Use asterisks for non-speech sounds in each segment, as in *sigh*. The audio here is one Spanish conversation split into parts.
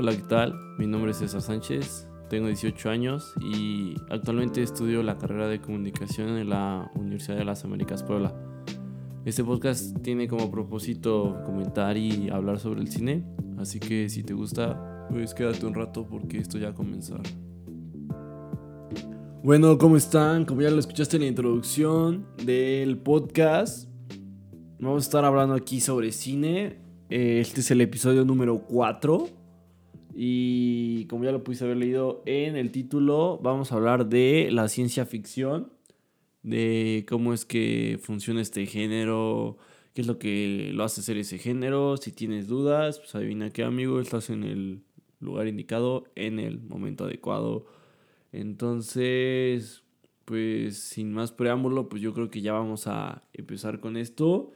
Hola, ¿qué tal? Mi nombre es César Sánchez, tengo 18 años y actualmente estudio la carrera de comunicación en la Universidad de las Américas Puebla. Este podcast tiene como propósito comentar y hablar sobre el cine, así que si te gusta, pues quédate un rato porque esto ya a comenzar. Bueno, ¿cómo están? Como ya lo escuchaste en la introducción del podcast, vamos a estar hablando aquí sobre cine. Este es el episodio número 4. Y como ya lo pudiste haber leído en el título, vamos a hablar de la ciencia ficción, de cómo es que funciona este género, qué es lo que lo hace ser ese género. Si tienes dudas, pues adivina qué amigo, estás en el lugar indicado, en el momento adecuado. Entonces, pues sin más preámbulo, pues yo creo que ya vamos a empezar con esto.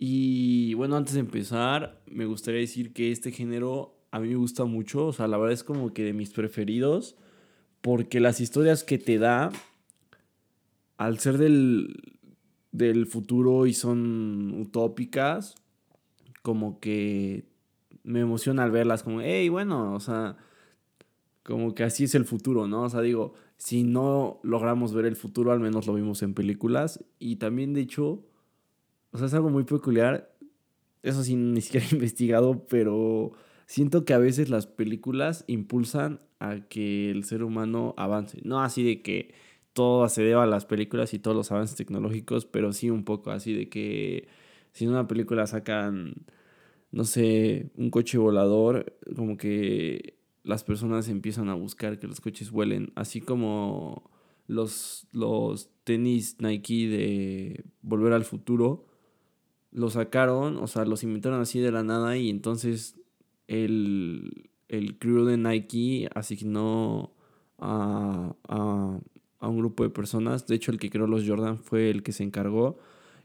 Y bueno, antes de empezar, me gustaría decir que este género a mí me gusta mucho, o sea, la verdad es como que de mis preferidos, porque las historias que te da, al ser del, del futuro y son utópicas, como que me emociona al verlas, como, hey, bueno, o sea, como que así es el futuro, ¿no? O sea, digo, si no logramos ver el futuro, al menos lo vimos en películas, y también, de hecho, o sea, es algo muy peculiar, eso sí, ni siquiera *laughs* he investigado, pero siento que a veces las películas impulsan a que el ser humano avance. No así de que todo se deba a las películas y todos los avances tecnológicos, pero sí un poco así de que si en una película sacan, no sé, un coche volador, como que las personas empiezan a buscar que los coches vuelen, así como los, los tenis Nike de Volver al Futuro. Los sacaron, o sea, los inventaron así de la nada y entonces el, el crew de Nike asignó a, a, a, un grupo de personas. De hecho, el que creó los Jordan fue el que se encargó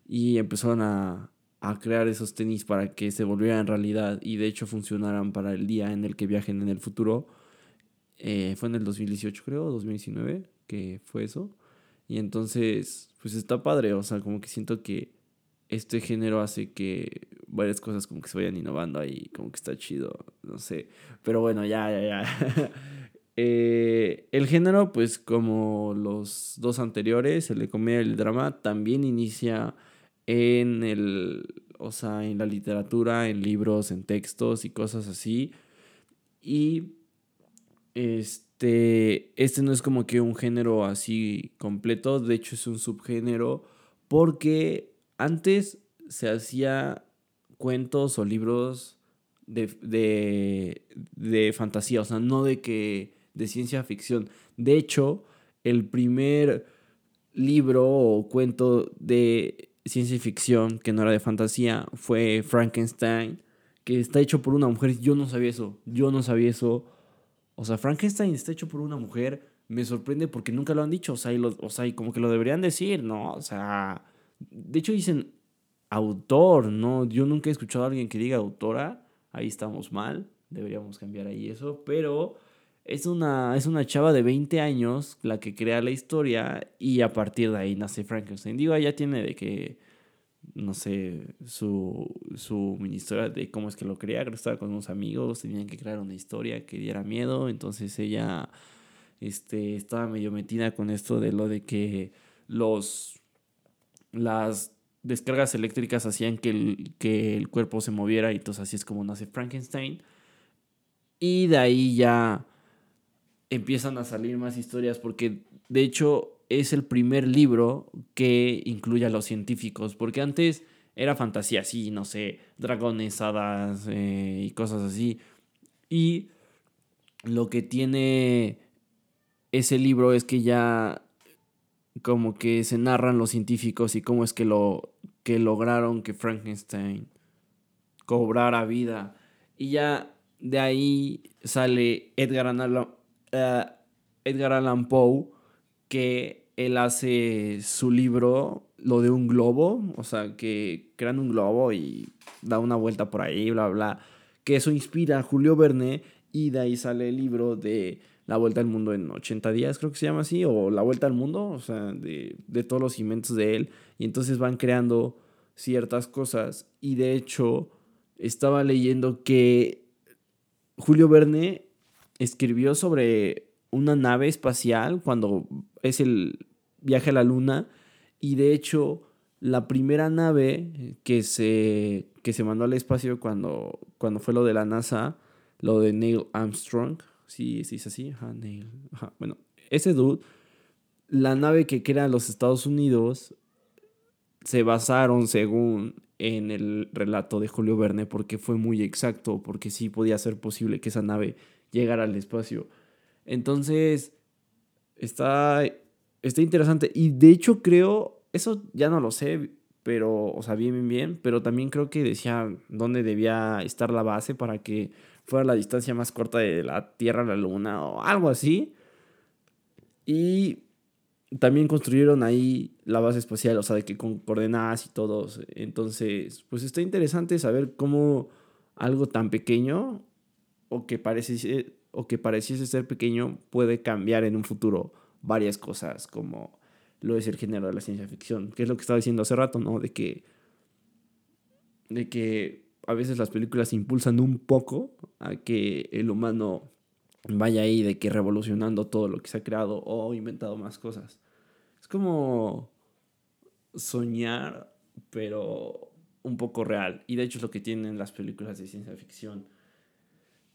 y empezaron a, a crear esos tenis para que se volvieran realidad y de hecho funcionaran para el día en el que viajen en el futuro. Eh, fue en el 2018 creo, 2019 que fue eso. Y entonces, pues está padre, o sea, como que siento que este género hace que varias cosas como que se vayan innovando ahí, como que está chido, no sé. Pero bueno, ya, ya, ya. *laughs* eh, el género, pues como los dos anteriores, el de comedia y el drama, también inicia en el, o sea, en la literatura, en libros, en textos y cosas así. Y este, este no es como que un género así completo, de hecho es un subgénero porque antes se hacía cuentos o libros de, de, de, fantasía, o sea, no de que de ciencia ficción. De hecho, el primer libro o cuento de ciencia ficción que no era de fantasía fue Frankenstein, que está hecho por una mujer. Yo no sabía eso, yo no sabía eso. O sea, Frankenstein está hecho por una mujer. Me sorprende porque nunca lo han dicho, o sea, y, lo, o sea, y como que lo deberían decir, ¿no? O sea, de hecho dicen autor, ¿no? Yo nunca he escuchado a alguien que diga autora. Ahí estamos mal. Deberíamos cambiar ahí eso. Pero es una, es una chava de 20 años la que crea la historia y a partir de ahí nace Frankenstein. Digo, ella tiene de que, no sé, su, su historia de cómo es que lo crea. Estaba con unos amigos, tenían que crear una historia que diera miedo. Entonces ella este, estaba medio metida con esto de lo de que los las descargas eléctricas hacían que el, que el cuerpo se moviera y entonces así es como nace Frankenstein. Y de ahí ya empiezan a salir más historias porque de hecho es el primer libro que incluye a los científicos porque antes era fantasía, sí, no sé, dragones, hadas eh, y cosas así. Y lo que tiene ese libro es que ya como que se narran los científicos y cómo es que lo que lograron que Frankenstein cobrara vida. Y ya de ahí sale Edgar Allan, uh, Edgar Allan Poe, que él hace su libro, lo de un globo, o sea, que crean un globo y da una vuelta por ahí, bla, bla, que eso inspira a Julio Verne y de ahí sale el libro de la Vuelta al Mundo en 80 días, creo que se llama así, o La Vuelta al Mundo, o sea, de, de todos los inventos de él. Y entonces van creando ciertas cosas. Y de hecho, estaba leyendo que Julio Verne escribió sobre una nave espacial cuando es el viaje a la luna y de hecho la primera nave que se, que se mandó al espacio cuando, cuando fue lo de la NASA, lo de Neil Armstrong, sí, sí es así, ajá, Neil, ajá. bueno, ese dude, la nave que crea los Estados Unidos se basaron según en el relato de Julio Verne porque fue muy exacto, porque sí podía ser posible que esa nave llegara al espacio. Entonces, está, está interesante. Y de hecho creo, eso ya no lo sé, pero, o sea, bien, bien, bien, pero también creo que decía dónde debía estar la base para que fuera la distancia más corta de la Tierra a la Luna o algo así. Y también construyeron ahí la base espacial, o sea, de que con coordenadas y todos. Entonces, pues está interesante saber cómo algo tan pequeño o que, parece, o que pareciese ser pequeño puede cambiar en un futuro varias cosas, como lo es el género de la ciencia ficción, que es lo que estaba diciendo hace rato, ¿no? De que, de que a veces las películas impulsan un poco a que el humano vaya ahí de que revolucionando todo lo que se ha creado o inventado más cosas. Es como soñar, pero un poco real. Y de hecho es lo que tienen las películas de ciencia ficción.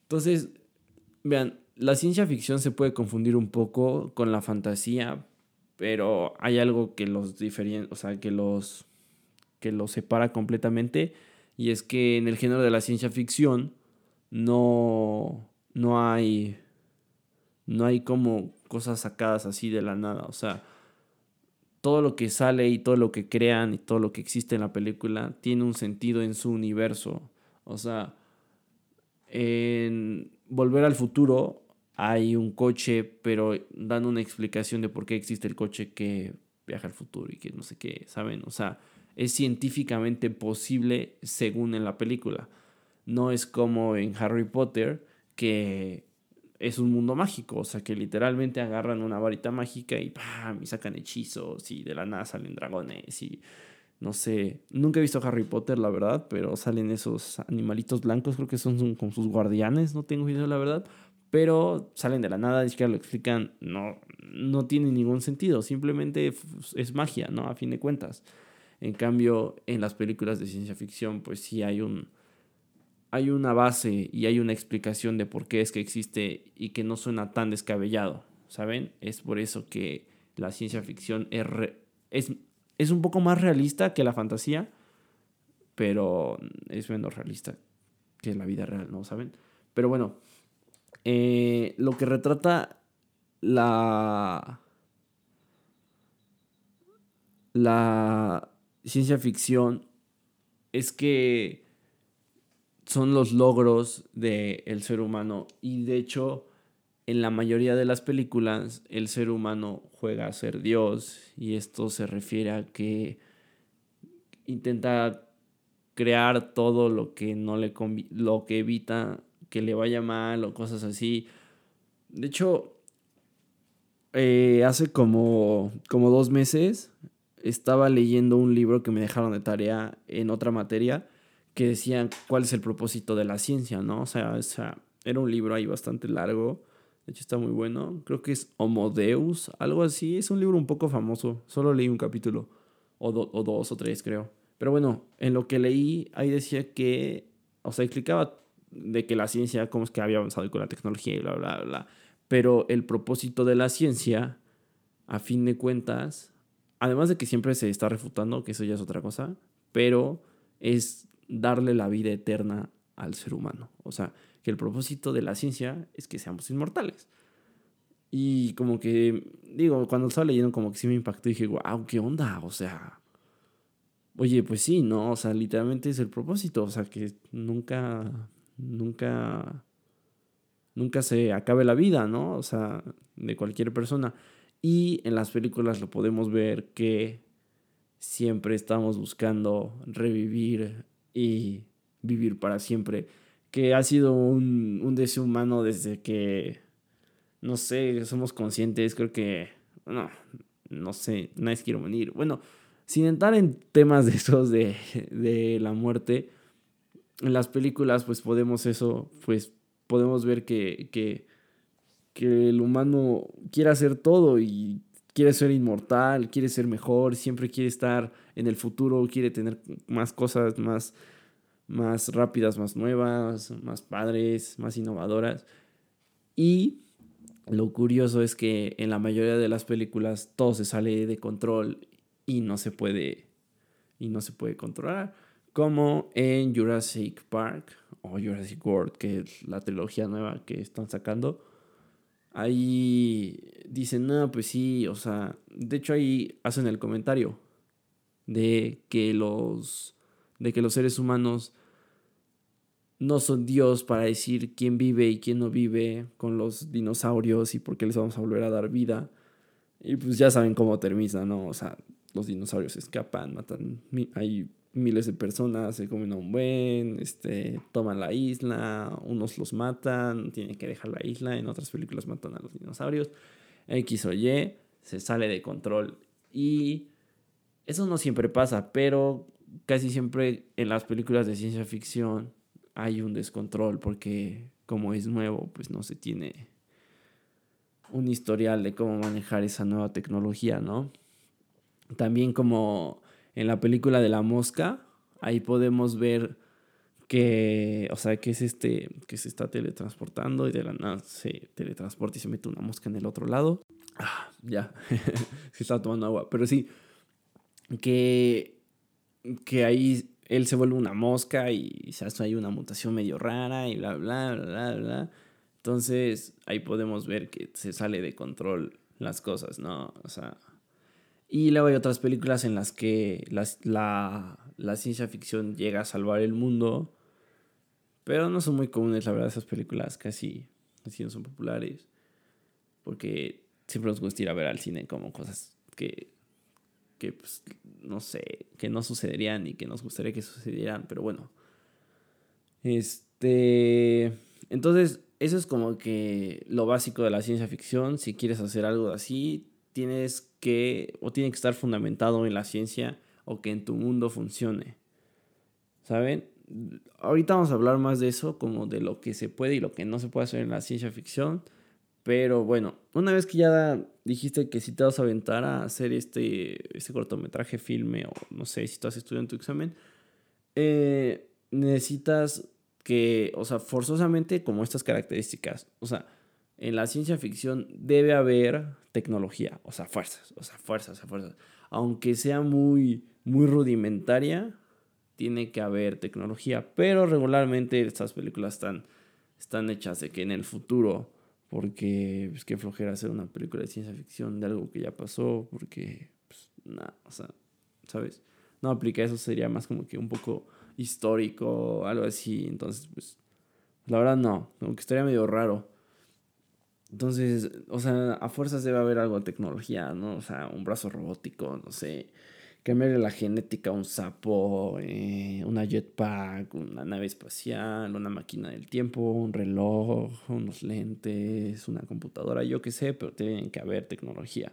Entonces, vean, la ciencia ficción se puede confundir un poco con la fantasía, pero hay algo que los diferencia, o sea, que los que los separa completamente y es que en el género de la ciencia ficción no no hay no hay como cosas sacadas así de la nada, o sea, todo lo que sale y todo lo que crean y todo lo que existe en la película tiene un sentido en su universo. O sea, en Volver al Futuro hay un coche, pero dan una explicación de por qué existe el coche que viaja al futuro y que no sé qué, ¿saben? O sea, es científicamente posible según en la película. No es como en Harry Potter que es un mundo mágico, o sea que literalmente agarran una varita mágica y ¡pam! y sacan hechizos y de la nada salen dragones y no sé, nunca he visto Harry Potter la verdad, pero salen esos animalitos blancos, creo que son, con sus guardianes, no tengo idea la verdad, pero salen de la nada, ni siquiera lo explican, no, no tiene ningún sentido, simplemente es magia, ¿no? A fin de cuentas. En cambio, en las películas de ciencia ficción, pues sí hay un, hay una base y hay una explicación de por qué es que existe y que no suena tan descabellado, ¿saben? Es por eso que la ciencia ficción es, es, un poco más realista que la fantasía, pero es menos realista que la vida real, ¿no? ¿Saben? Pero bueno, eh, lo que retrata la... La ciencia ficción es que son los logros del ser humano. Y de hecho, en la mayoría de las películas, el ser humano juega a ser Dios. Y esto se refiere a que intenta crear todo lo que no le lo que evita que le vaya mal o cosas así. De hecho, eh, hace como, como dos meses estaba leyendo un libro que me dejaron de tarea en otra materia que decían cuál es el propósito de la ciencia, ¿no? O sea, o sea, era un libro ahí bastante largo, de hecho está muy bueno, creo que es Homo Deus, algo así, es un libro un poco famoso, solo leí un capítulo, o, o dos o tres creo. Pero bueno, en lo que leí, ahí decía que, o sea, explicaba de que la ciencia, cómo es que había avanzado con la tecnología y bla, bla, bla. Pero el propósito de la ciencia, a fin de cuentas, además de que siempre se está refutando, que eso ya es otra cosa, pero es darle la vida eterna al ser humano. O sea, que el propósito de la ciencia es que seamos inmortales. Y como que, digo, cuando estaba leyendo como que sí me impactó y dije, wow, ¿qué onda? O sea, oye, pues sí, ¿no? O sea, literalmente es el propósito. O sea, que nunca, nunca, nunca se acabe la vida, ¿no? O sea, de cualquier persona. Y en las películas lo podemos ver que siempre estamos buscando revivir y vivir para siempre, que ha sido un, un deseo humano desde que, no sé, somos conscientes, creo que, no, no sé, nadie quiere venir. Bueno, sin entrar en temas de esos de, de la muerte, en las películas pues podemos eso, pues podemos ver que, que, que el humano quiere hacer todo y quiere ser inmortal, quiere ser mejor, siempre quiere estar en el futuro, quiere tener más cosas más, más rápidas, más nuevas, más padres, más innovadoras. Y lo curioso es que en la mayoría de las películas todo se sale de control y no se puede y no se puede controlar, como en Jurassic Park o Jurassic World, que es la trilogía nueva que están sacando ahí dicen, no, pues sí, o sea, de hecho ahí hacen el comentario de que los, de que los seres humanos no son Dios para decir quién vive y quién no vive con los dinosaurios y por qué les vamos a volver a dar vida. Y pues ya saben cómo termina, ¿no? O sea, los dinosaurios escapan, matan, miles de personas se comen a un buen, este, toman la isla, unos los matan, tienen que dejar la isla, en otras películas matan a los dinosaurios, X o Y, se sale de control. Y eso no siempre pasa, pero casi siempre en las películas de ciencia ficción hay un descontrol porque como es nuevo, pues no se tiene un historial de cómo manejar esa nueva tecnología, ¿no? También como en la película de la mosca, ahí podemos ver que, o sea, que es este, que se está teletransportando y de la nada se teletransporta y se mete una mosca en el otro lado. Ah, ya, *laughs* se está tomando agua, pero sí, que, que ahí él se vuelve una mosca y se hace ahí una mutación medio rara y bla, bla, bla, bla, bla. Entonces ahí podemos ver que se sale de control las cosas, ¿no? O sea, y luego hay otras películas en las que la, ciencia ficción llega a salvar el mundo. Pero no son muy comunes, la verdad, esas películas casi, casi no son populares. Porque siempre nos gusta ir a ver al cine como cosas que, que pues, no sé, que no sucederían y que nos gustaría que sucedieran. Pero bueno. Este. Entonces, eso es como que lo básico de la ciencia ficción. Si quieres hacer algo así, tienes que, o tiene que estar fundamentado en la ciencia o que en tu mundo funcione. ¿Saben? Ahorita vamos a hablar más de eso, como de lo que se puede y lo que no se puede hacer en la ciencia ficción. Pero bueno, una vez que ya dijiste que si te vas a aventar a hacer este, este cortometraje filme o no sé si estás estudiando tu examen, eh, necesitas que, o sea, forzosamente como estas características, o sea, en la ciencia ficción debe haber tecnología, o sea, fuerzas, o sea, fuerzas, fuerzas. Aunque sea muy, muy rudimentaria, tiene que haber tecnología, pero regularmente estas películas están, están hechas de que en el futuro, porque es que flojera hacer una película de ciencia ficción de algo que ya pasó, porque, pues, nada, o sea, ¿sabes? No aplica eso, sería más como que un poco histórico, algo así, entonces, pues, la verdad no, como que estaría medio raro. Entonces, o sea, a fuerzas debe haber algo de tecnología, ¿no? O sea, un brazo robótico, no sé, cambiarle la genética a un sapo, eh, una jetpack, una nave espacial, una máquina del tiempo, un reloj, unos lentes, una computadora, yo qué sé, pero tiene que haber tecnología.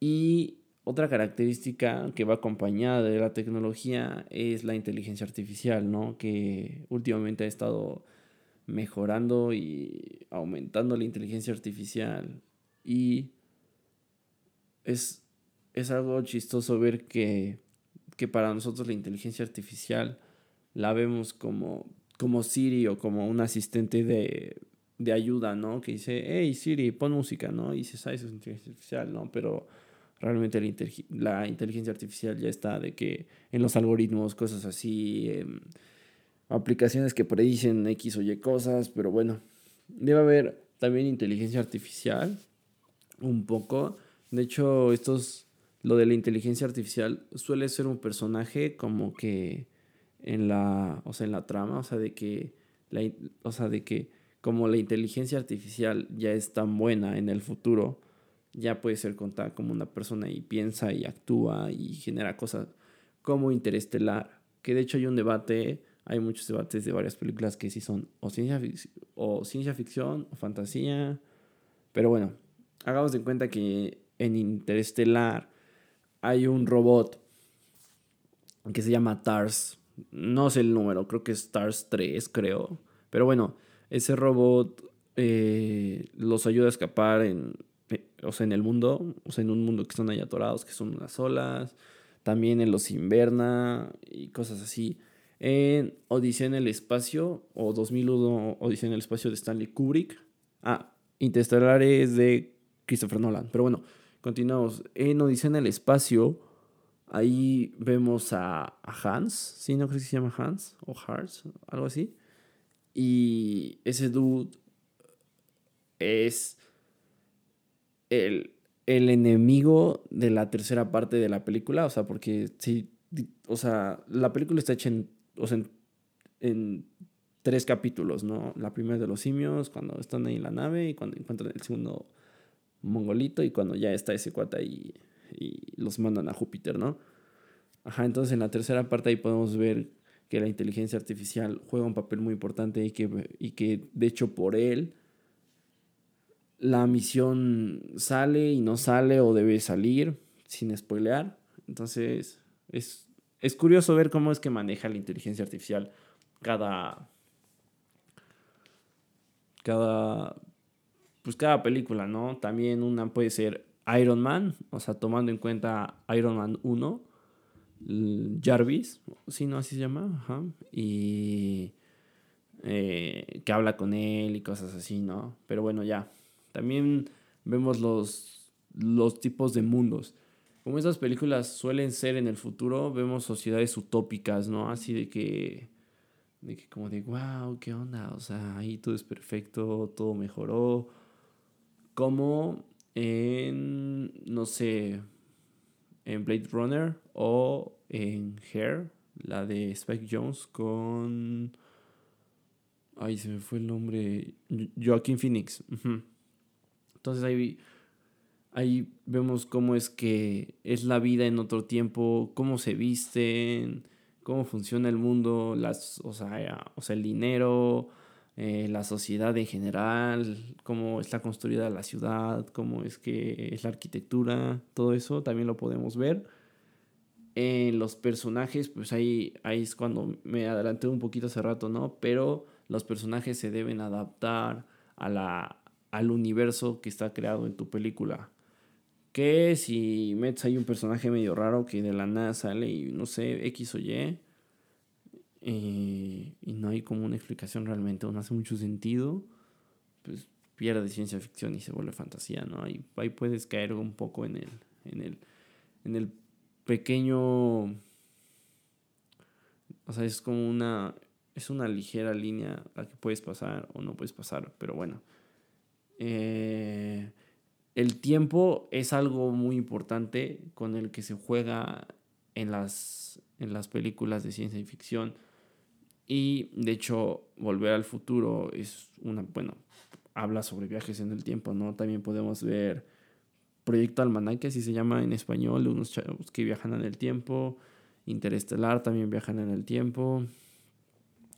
Y otra característica que va acompañada de la tecnología es la inteligencia artificial, ¿no? Que últimamente ha estado mejorando y aumentando la inteligencia artificial. Y es, es algo chistoso ver que, que, para nosotros la inteligencia artificial la vemos como, como Siri o como un asistente de, de ayuda, ¿no? Que dice, hey Siri, pon música, ¿no? Y dices, ah, eso es inteligencia artificial, ¿no? Pero realmente la, inteligencia artificial ya está de que en los algoritmos, cosas así, em, aplicaciones que predicen X o Y cosas, pero bueno, debe haber también inteligencia artificial, un poco. De hecho, estos, lo de la inteligencia artificial suele ser un personaje como que en la, o sea, en la trama, o sea, de que, la, o sea, de que como la inteligencia artificial ya es tan buena en el futuro, ya puede ser contada como una persona y piensa y actúa y genera cosas como interestelar, que de hecho hay un debate hay muchos debates de varias películas que sí son o ciencia, o ciencia ficción o fantasía. Pero bueno, hagamos de cuenta que en Interestelar hay un robot que se llama TARS. No sé el número, creo que es TARS 3, creo. Pero bueno, ese robot eh, los ayuda a escapar en, o sea, en el mundo, o sea, en un mundo que están ahí atorados, que son unas olas. También en los inverna y cosas así. En Odisea en el espacio, o 2001 Odisea en el espacio de Stanley Kubrick. Ah, Interstellar es de Christopher Nolan. Pero bueno, continuamos. En Odisea en el espacio, ahí vemos a, Hans. Sí, no creo que se llama Hans o Hans, algo así. Y ese dude es el, enemigo de la tercera parte de la película. O sea, porque sí, o sea, la película está hecha en, en, tres capítulos, ¿no? La primera de los simios, cuando están ahí en la nave y cuando encuentran el segundo mongolito y cuando ya está ese cuata y, y los mandan a Júpiter, ¿no? Ajá, entonces en la tercera parte ahí podemos ver que la inteligencia artificial juega un papel muy importante y que, y que de hecho por él la misión sale y no sale o debe salir sin spoilear. Entonces es, es curioso ver cómo es que maneja la inteligencia artificial cada... Cada... Pues cada película, ¿no? También una puede ser Iron Man, o sea, tomando en cuenta Iron Man 1, Jarvis, si no así se llama, Ajá. y eh, que habla con él y cosas así, ¿no? Pero bueno, ya, también vemos los, los tipos de mundos. Como esas películas suelen ser en el futuro, vemos sociedades utópicas, ¿no? Así de que, de que como de, wow, ¿qué onda? O sea, ahí todo es perfecto, todo mejoró. Como en, no sé, en Blade Runner o en Hair, la de Spike Jones con... Ay, se me fue el nombre. Joaquin Phoenix. Entonces ahí, ahí vemos cómo es que es la vida en otro tiempo, cómo se visten, cómo funciona el mundo, las, o, sea, o sea el dinero, eh, la sociedad en general, cómo está construida la ciudad, cómo es que es la arquitectura, todo eso también lo podemos ver. En los personajes, pues ahí, ahí es cuando me adelanté un poquito hace rato, ¿no? Pero los personajes se deben adaptar a la, al universo que está creado en tu película. Que si metes ahí un personaje medio raro que de la nada sale y no sé, X o Y, eh, y no hay como una explicación realmente, no hace mucho sentido, pues pierde ciencia ficción y se vuelve fantasía, ¿no? Ahí, ahí puedes caer un poco en el, en el, en el pequeño, o sea, es como una, es una ligera línea a la que puedes pasar o no puedes pasar, pero bueno. Eh, el tiempo es algo muy importante con el que se juega en las, en las películas de ciencia ficción. Y de hecho, Volver al futuro es una, bueno, habla sobre viajes en el tiempo, ¿no? También podemos ver Proyecto Almanaque, así se llama en español, unos chavos que viajan en el tiempo. Interestelar también viajan en el tiempo.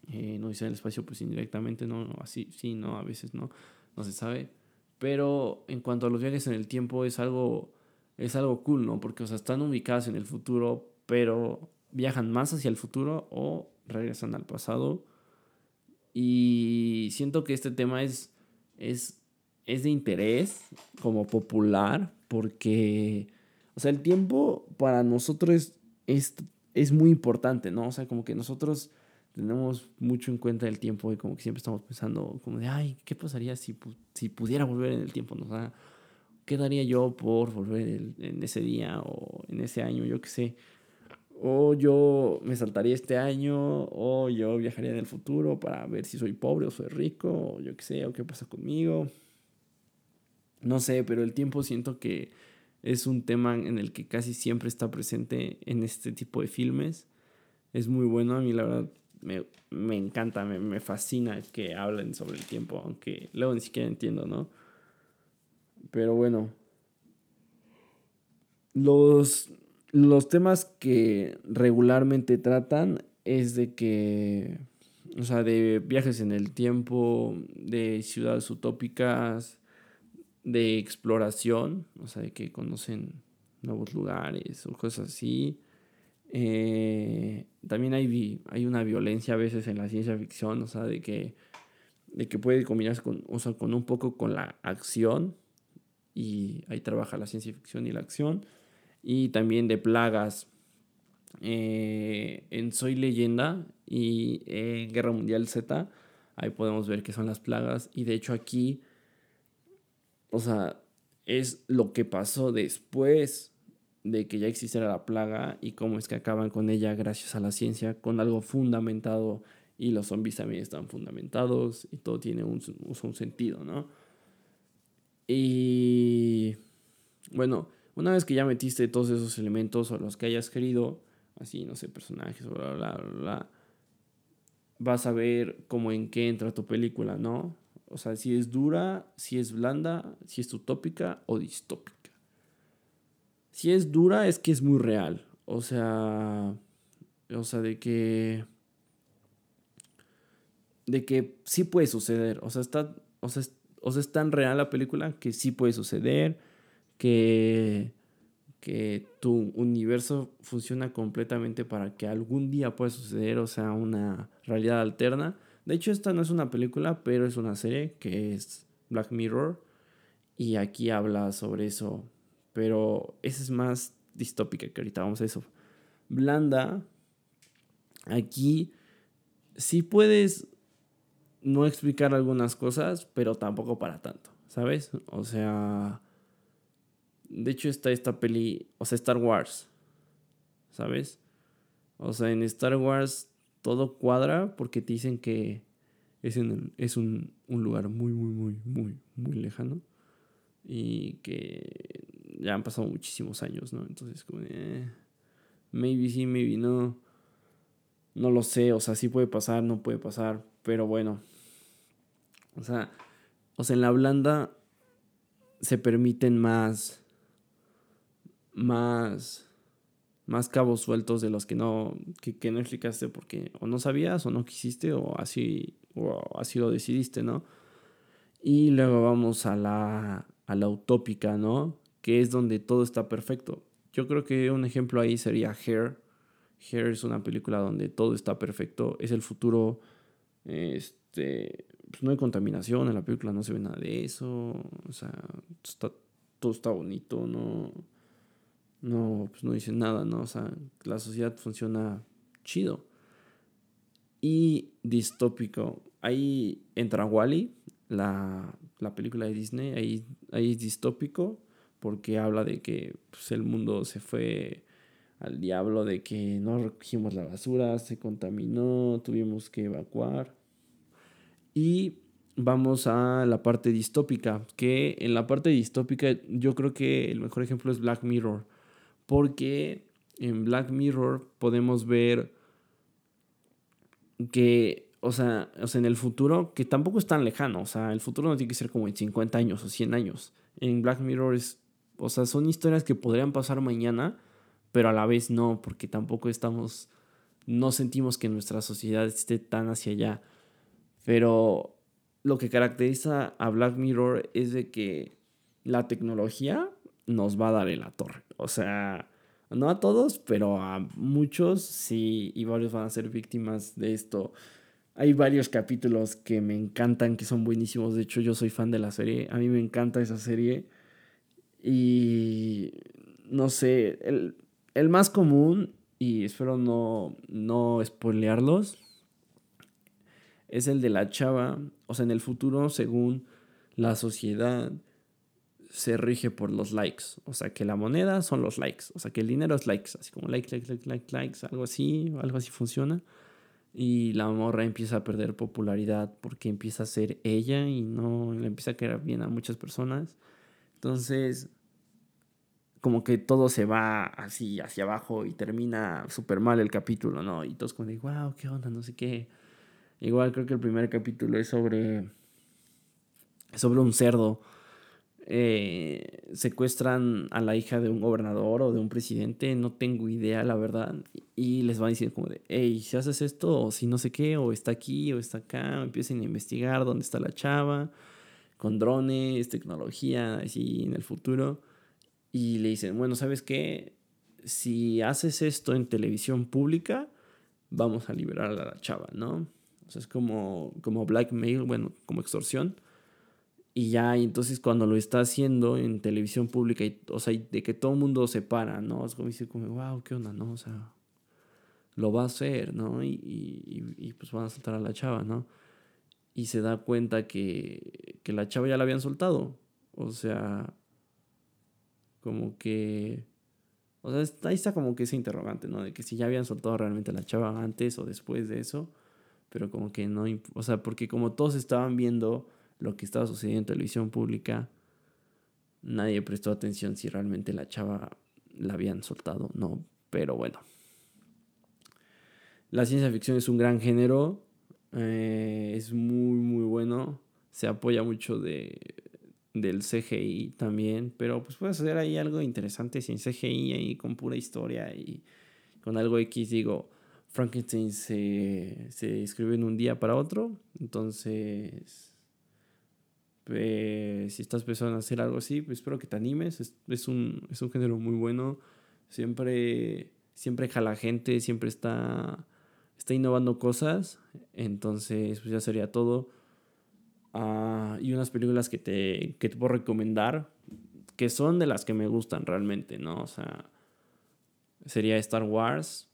Eh, no dice el espacio, pues indirectamente, no, así, sí, no, a veces no no se sabe. Pero en cuanto a los viajes en el tiempo es algo, es algo cool, ¿no? Porque, o sea, están ubicados en el futuro, pero viajan más hacia el futuro o regresan al pasado. Y siento que este tema es, es, es de interés como popular porque, o sea, el tiempo para nosotros es, es muy importante, ¿no? O sea, como que nosotros tenemos mucho en cuenta el tiempo y como que siempre estamos pensando como de, ay, ¿qué pasaría si, si pudiera volver en el tiempo? ¿no? O sea, ¿qué daría yo por volver en ese día o en ese año? Yo qué sé. O yo me saltaría este año, o yo viajaría en el futuro para ver si soy pobre o soy rico, o yo qué sé, o qué pasa conmigo. No sé, pero el tiempo siento que es un tema en el que casi siempre está presente en este tipo de filmes. Es muy bueno, a mí la verdad me, encanta, me, fascina que hablen sobre el tiempo, aunque luego ni siquiera entiendo, ¿no? Pero bueno, los, los temas que regularmente tratan es de que, o sea, de viajes en el tiempo, de ciudades utópicas, de exploración, o sea, de que conocen nuevos lugares o cosas así. Eh, también hay, hay una violencia a veces en la ciencia ficción, o sea, de que de que puede combinarse con, o sea, con un poco con la acción, y ahí trabaja la ciencia ficción y la acción, y también de plagas. Eh, en Soy leyenda y en Guerra Mundial Z, ahí podemos ver que son las plagas, y de hecho aquí, o sea, es lo que pasó después de que ya existiera la plaga y cómo es que acaban con ella gracias a la ciencia, con algo fundamentado y los zombies también están fundamentados y todo tiene un, un sentido, ¿no? Y bueno, una vez que ya metiste todos esos elementos o los que hayas querido, así, no sé, personajes, bla, bla, bla, bla, vas a ver cómo en qué entra tu película, ¿no? O sea, si es dura, si es blanda, si es utópica o distópica. Si es dura es que es muy real. O sea, o sea, de que de que sí puede suceder. O sea, está, o sea, o sea, es tan real la película que sí puede suceder, que, que tu universo funciona completamente para que algún día pueda suceder, o sea, una realidad alterna. De hecho, esta no es una película, pero es una serie que es Black Mirror. Y aquí habla sobre eso. Pero esa es más distópica que ahorita vamos a eso. Blanda. Aquí sí puedes no explicar algunas cosas, pero tampoco para tanto, ¿sabes? O sea, de hecho está esta peli, o sea, Star Wars, ¿sabes? O sea, en Star Wars todo cuadra porque te dicen que es, en es un, lugar muy, muy, muy, muy, muy lejano y que ya han pasado muchísimos años, ¿no? Entonces, como, eh, maybe sí, maybe no. No lo sé, o sea, sí puede pasar, no puede pasar, pero bueno, o sea, o sea, en la blanda se permiten más, más, más cabos sueltos de los que no, que, no explicaste porque o no sabías o no quisiste o así, o así lo decidiste, ¿no? Y luego vamos a la, a la utópica, ¿no? Que es donde todo está perfecto. Yo creo que un ejemplo ahí sería Hair. Hair es una película donde todo está perfecto. Es el futuro este, pues no hay contaminación en la película, no se ve nada de eso, o sea, todo está bonito, no, no, pues no dice nada, ¿no? O sea, la sociedad funciona chido. Y distópico, ahí entra Wally, la, la película de Disney, ahí, ahí es distópico porque habla de que pues, el mundo se fue al diablo, de que no recogimos la basura, se contaminó, tuvimos que evacuar. Y vamos a la parte distópica, que en la parte distópica yo creo que el mejor ejemplo es Black Mirror, porque en Black Mirror podemos ver que, o sea, o sea, en el futuro, que tampoco es tan lejano, o sea, el futuro no tiene que ser como en 50 años o 100 años. En Black Mirror es, o sea, son historias que podrían pasar mañana, pero a la vez no, porque tampoco estamos, no sentimos que nuestra sociedad esté tan hacia allá. Pero lo que caracteriza a Black Mirror es de que la tecnología nos va a dar en la torre. O sea, no a todos, pero a muchos sí, y varios van a ser víctimas de esto. Hay varios capítulos que me encantan, que son buenísimos. De hecho, yo soy fan de la serie. A mí me encanta esa serie. Y no sé, el, el más común, y espero no, no spoilearlos, es el de la chava, o sea, en el futuro, según la sociedad, se rige por los likes. O sea, que la moneda son los likes. O sea, que el dinero es likes. Así como likes, likes, likes, likes, likes. Algo así, algo así funciona. Y la morra empieza a perder popularidad porque empieza a ser ella y no le empieza a quedar bien a muchas personas. Entonces, como que todo se va así hacia abajo y termina súper mal el capítulo, ¿no? Y todos como de, wow, qué onda, no sé qué. Igual creo que el primer capítulo es sobre. sobre un cerdo. Eh, secuestran a la hija de un gobernador o de un presidente, no tengo idea, la verdad. Y les van diciendo como de, hey, si haces esto, o si no sé qué, o está aquí, o está acá, empiecen a investigar dónde está la chava, con drones, tecnología, así en el futuro. Y le dicen, bueno, ¿sabes qué? Si haces esto en televisión pública, vamos a liberar a la chava, ¿no? O sea, es como, como blackmail, bueno, como extorsión. Y ya, y entonces cuando lo está haciendo en televisión pública, y, o sea, de que todo el mundo se para, ¿no? Es como dice, como, wow, ¿qué onda, no? O sea, lo va a hacer, ¿no? Y, y, y pues van a soltar a la chava, ¿no? Y se da cuenta que, que la chava ya la habían soltado. O sea, como que... O sea, ahí está como que ese interrogante, ¿no? De que si ya habían soltado realmente la chava antes o después de eso. Pero como que no... O sea, porque como todos estaban viendo lo que estaba sucediendo en televisión pública, nadie prestó atención si realmente la chava la habían soltado, no. Pero bueno. La ciencia ficción es un gran género. Eh, es muy, muy bueno. Se apoya mucho de, del CGI también. Pero pues puede ser ahí algo interesante sin CGI ahí con pura historia y con algo X. Digo, Frankenstein se, se escribe en un día para otro. Entonces, pues, si estás pensando en hacer algo así, pues espero que te animes. Es, es, un, es un género muy bueno. Siempre, siempre jala gente, siempre está está innovando cosas. Entonces, pues ya sería todo. Ah, y unas películas que te, que te puedo recomendar, que son de las que me gustan realmente, ¿no? O sea, sería Star Wars,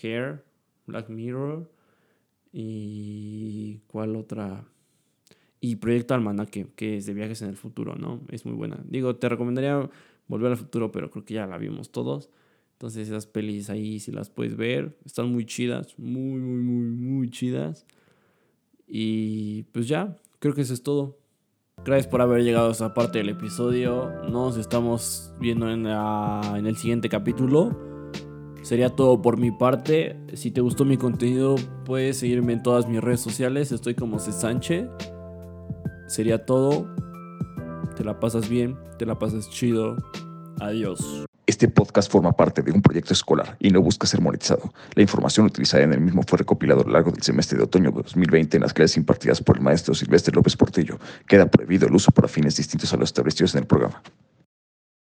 Hair, Black Mirror y ¿cuál otra? Y Proyecto Almanaque, que es de viajes en el futuro, ¿no? Es muy buena. Digo, te recomendaría Volver al futuro, pero creo que ya la vimos todos. Entonces esas pelis ahí, si las puedes ver, están muy chidas, muy, muy, muy, muy chidas. Y pues ya, creo que eso es todo. Gracias por haber llegado a esta parte del episodio. Nos estamos viendo en, en el siguiente capítulo. Sería todo por mi parte. Si te gustó mi contenido, puedes seguirme en todas mis redes sociales. Estoy como C. Sánchez. Sería todo. Te la pasas bien, te la pasas chido. Adiós. Este podcast forma parte de un proyecto escolar y no busca ser monetizado. La información utilizada en el mismo fue recopilada a lo largo del semestre de otoño de 2020 en las clases impartidas por el maestro Silvestre López Portillo. Queda prohibido el uso para fines distintos a los establecidos en el programa.